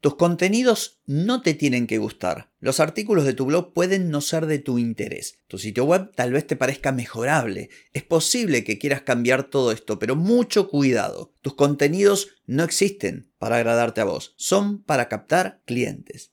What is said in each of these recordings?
Tus contenidos no te tienen que gustar. Los artículos de tu blog pueden no ser de tu interés. Tu sitio web tal vez te parezca mejorable. Es posible que quieras cambiar todo esto, pero mucho cuidado. Tus contenidos no existen para agradarte a vos, son para captar clientes.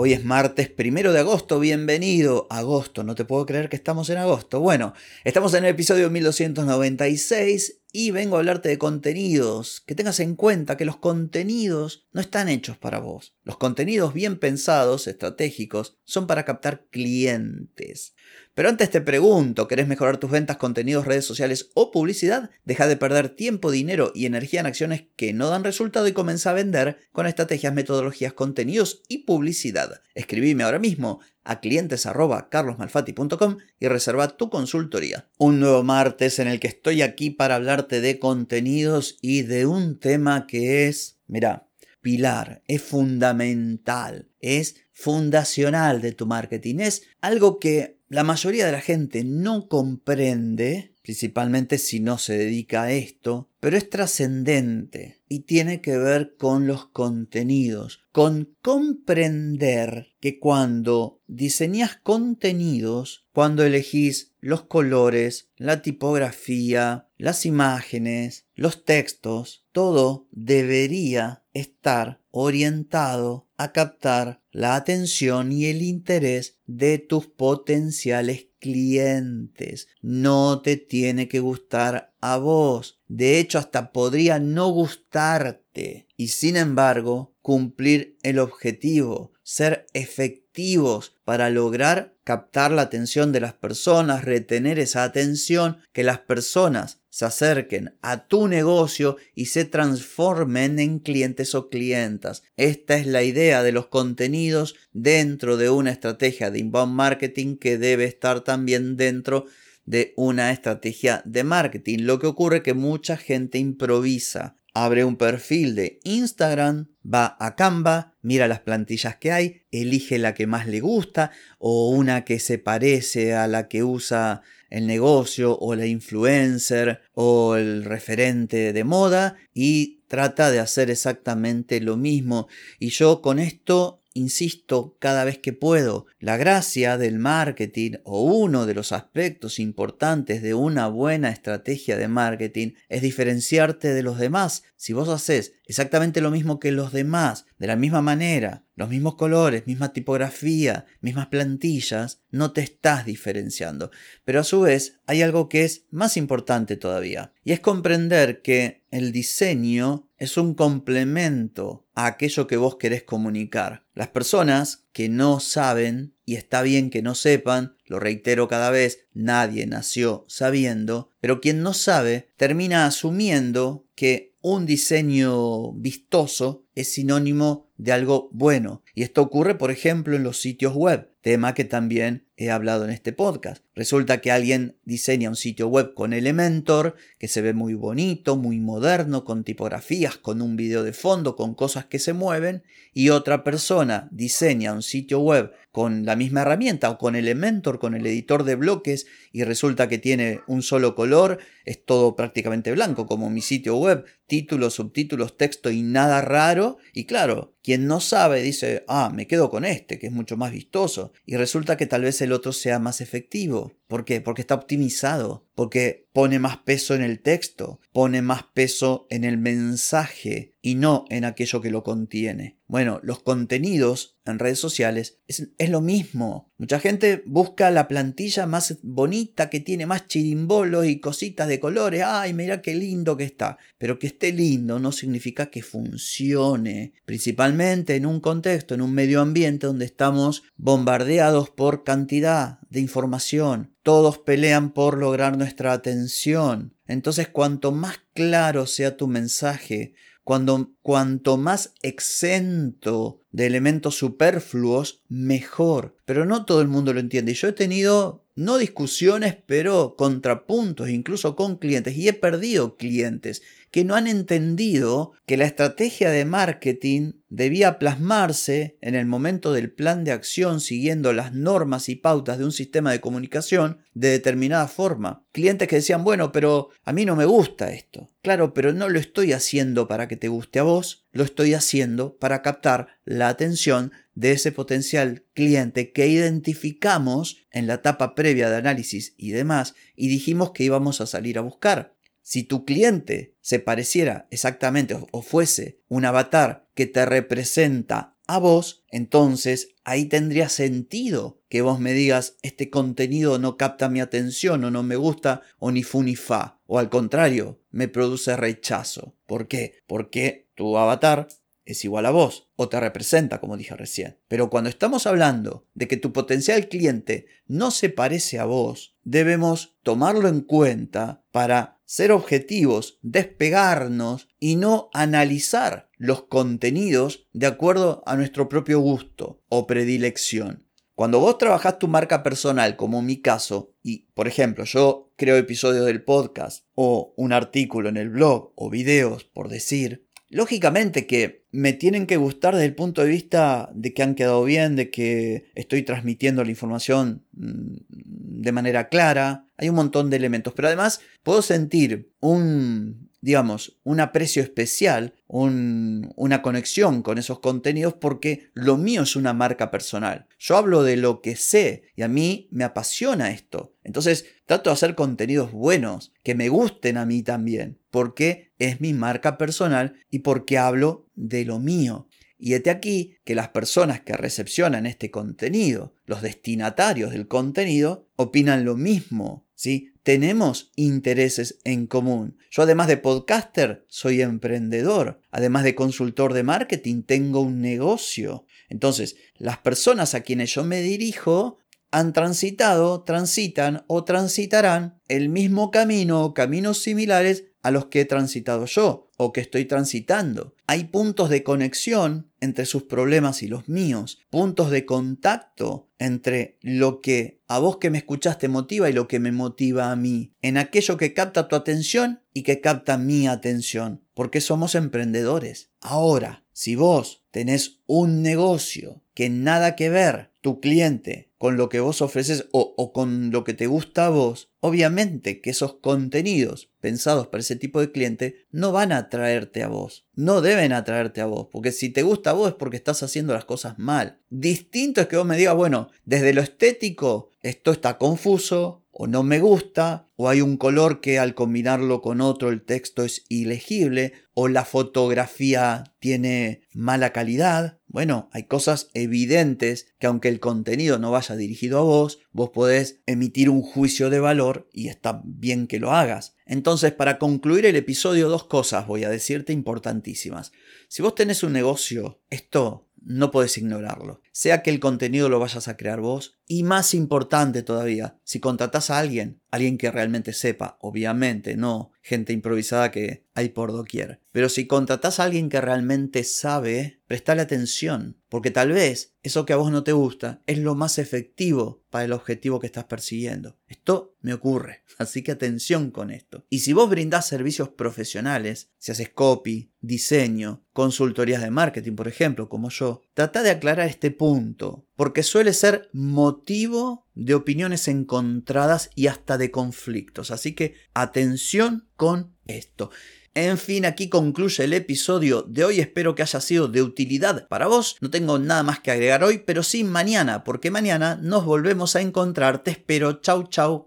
Hoy es martes primero de agosto, bienvenido. Agosto, no te puedo creer que estamos en agosto. Bueno, estamos en el episodio 1296 y vengo a hablarte de contenidos. Que tengas en cuenta que los contenidos no están hechos para vos. Los contenidos bien pensados, estratégicos, son para captar clientes. Pero antes te pregunto, ¿querés mejorar tus ventas, contenidos, redes sociales o publicidad? Deja de perder tiempo, dinero y energía en acciones que no dan resultado y comienza a vender con estrategias, metodologías, contenidos y publicidad. Escribime ahora mismo a clientes@carlosmalfati.com y reserva tu consultoría. Un nuevo martes en el que estoy aquí para hablarte de contenidos y de un tema que es, mira, pilar, es fundamental, es fundacional de tu marketing, es algo que la mayoría de la gente no comprende, principalmente si no se dedica a esto, pero es trascendente y tiene que ver con los contenidos, con comprender que cuando diseñas contenidos, cuando elegís los colores, la tipografía, las imágenes, los textos, todo debería estar orientado a captar la atención y el interés de tus potenciales clientes. No te tiene que gustar a vos. De hecho, hasta podría no gustarte. Y sin embargo, cumplir el objetivo, ser efectivos para lograr captar la atención de las personas, retener esa atención, que las personas se acerquen a tu negocio y se transformen en clientes o clientas. Esta es la idea de los contenidos dentro de una estrategia de inbound marketing que debe estar también dentro de una estrategia de marketing. Lo que ocurre que mucha gente improvisa. Abre un perfil de Instagram, va a Canva, mira las plantillas que hay, elige la que más le gusta o una que se parece a la que usa el negocio o la influencer o el referente de moda y trata de hacer exactamente lo mismo. Y yo con esto insisto cada vez que puedo, la gracia del marketing o uno de los aspectos importantes de una buena estrategia de marketing es diferenciarte de los demás. Si vos haces exactamente lo mismo que los demás, de la misma manera, los mismos colores, misma tipografía, mismas plantillas, no te estás diferenciando. Pero a su vez hay algo que es más importante todavía, y es comprender que el diseño es un complemento a aquello que vos querés comunicar. Las personas que no saben, y está bien que no sepan, lo reitero cada vez, nadie nació sabiendo, pero quien no sabe termina asumiendo que un diseño vistoso es sinónimo de algo bueno. Y esto ocurre, por ejemplo, en los sitios web, tema que también he hablado en este podcast. Resulta que alguien diseña un sitio web con Elementor, que se ve muy bonito, muy moderno, con tipografías, con un video de fondo, con cosas que se mueven, y otra persona diseña un sitio web con la misma herramienta o con Elementor, con el editor de bloques, y resulta que tiene un solo color, es todo prácticamente blanco, como mi sitio web, títulos, subtítulos, texto y nada raro, y claro, quien no sabe dice, ah, me quedo con este, que es mucho más vistoso. Y resulta que tal vez el otro sea más efectivo. ¿Por qué? Porque está optimizado, porque pone más peso en el texto, pone más peso en el mensaje y no en aquello que lo contiene. Bueno, los contenidos en redes sociales es, es, lo mismo. Mucha gente busca la plantilla más bonita que tiene más chirimbolos y cositas de colores. Ay, mira qué lindo que está. Pero que esté lindo no significa que funcione. Principalmente en un contexto, en un medio ambiente donde estamos bombardeados por cantidad de información. Todos pelean por lograr nuestra atención. Entonces, cuanto más claro sea tu mensaje, cuando, cuanto más exento de elementos superfluos, mejor. Pero no todo el mundo lo entiende. Yo he tenido, no discusiones, pero contrapuntos, incluso con clientes, y he perdido clientes que no han entendido que la estrategia de marketing debía plasmarse en el momento del plan de acción siguiendo las normas y pautas de un sistema de comunicación de determinada forma. Clientes que decían, bueno, pero a mí no me gusta esto. Claro, pero no lo estoy haciendo para que te guste a vos, lo estoy haciendo para captar la atención de ese potencial cliente que identificamos en la etapa previa de análisis y demás y dijimos que íbamos a salir a buscar. Si tu cliente se pareciera exactamente o fuese un avatar que te representa a vos, entonces ahí tendría sentido que vos me digas este contenido no capta mi atención o no me gusta o ni fu ni fa. O al contrario, me produce rechazo. ¿Por qué? Porque tu avatar es igual a vos o te representa, como dije recién. Pero cuando estamos hablando de que tu potencial cliente no se parece a vos, debemos tomarlo en cuenta para ser objetivos, despegarnos y no analizar los contenidos de acuerdo a nuestro propio gusto o predilección. Cuando vos trabajás tu marca personal, como en mi caso, y por ejemplo yo creo episodios del podcast o un artículo en el blog o videos, por decir, Lógicamente que me tienen que gustar desde el punto de vista de que han quedado bien, de que estoy transmitiendo la información mm, de manera clara. Hay un montón de elementos, pero además puedo sentir un digamos, un aprecio especial, una conexión con esos contenidos porque lo mío es una marca personal. Yo hablo de lo que sé y a mí me apasiona esto. Entonces trato de hacer contenidos buenos, que me gusten a mí también, porque es mi marca personal y porque hablo de lo mío. Y hete aquí que las personas que recepcionan este contenido, los destinatarios del contenido, opinan lo mismo, ¿sí? Tenemos intereses en común. Yo además de podcaster, soy emprendedor. Además de consultor de marketing, tengo un negocio. Entonces, las personas a quienes yo me dirijo han transitado, transitan o transitarán el mismo camino o caminos similares a los que he transitado yo o que estoy transitando. Hay puntos de conexión entre sus problemas y los míos, puntos de contacto entre lo que a vos que me escuchaste motiva y lo que me motiva a mí, en aquello que capta tu atención y que capta mi atención, porque somos emprendedores. Ahora, si vos tenés un negocio que nada que ver tu cliente con lo que vos ofreces o, con lo que te gusta a vos, obviamente que esos contenidos pensados para ese tipo de cliente no van a atraerte a vos. No deben atraerte a vos, porque si te gusta a vos es porque estás haciendo las cosas mal. Distinto es que vos me digas, bueno, desde lo estético esto está confuso, o no me gusta, o hay un color que al combinarlo con otro el texto es ilegible, o la fotografía tiene mala calidad. Bueno, hay cosas evidentes que aunque el contenido no vaya dirigido a vos, vos podés emitir un juicio de valor y está bien que lo hagas. Entonces, para concluir el episodio, dos cosas voy a decirte importantísimas. Si vos tenés un negocio, esto no podés ignorarlo. Sea que el contenido lo vayas a crear vos, y más importante todavía, si contratás a alguien, alguien que realmente sepa, obviamente, no gente improvisada que hay por doquier. Pero si contratás a alguien que realmente sabe, prestale atención, porque tal vez eso que a vos no te gusta es lo más efectivo para el objetivo que estás persiguiendo. Esto me ocurre, así que atención con esto. Y si vos brindás servicios profesionales, si haces copy, diseño, consultorías de marketing, por ejemplo, como yo, trata de aclarar este punto, porque suele ser motivo de opiniones encontradas y hasta de conflictos. Así que atención con esto. En fin, aquí concluye el episodio de hoy. Espero que haya sido de utilidad para vos. No tengo nada más que agregar hoy, pero sí mañana, porque mañana nos volvemos a encontrar. Te espero. Chau, chau.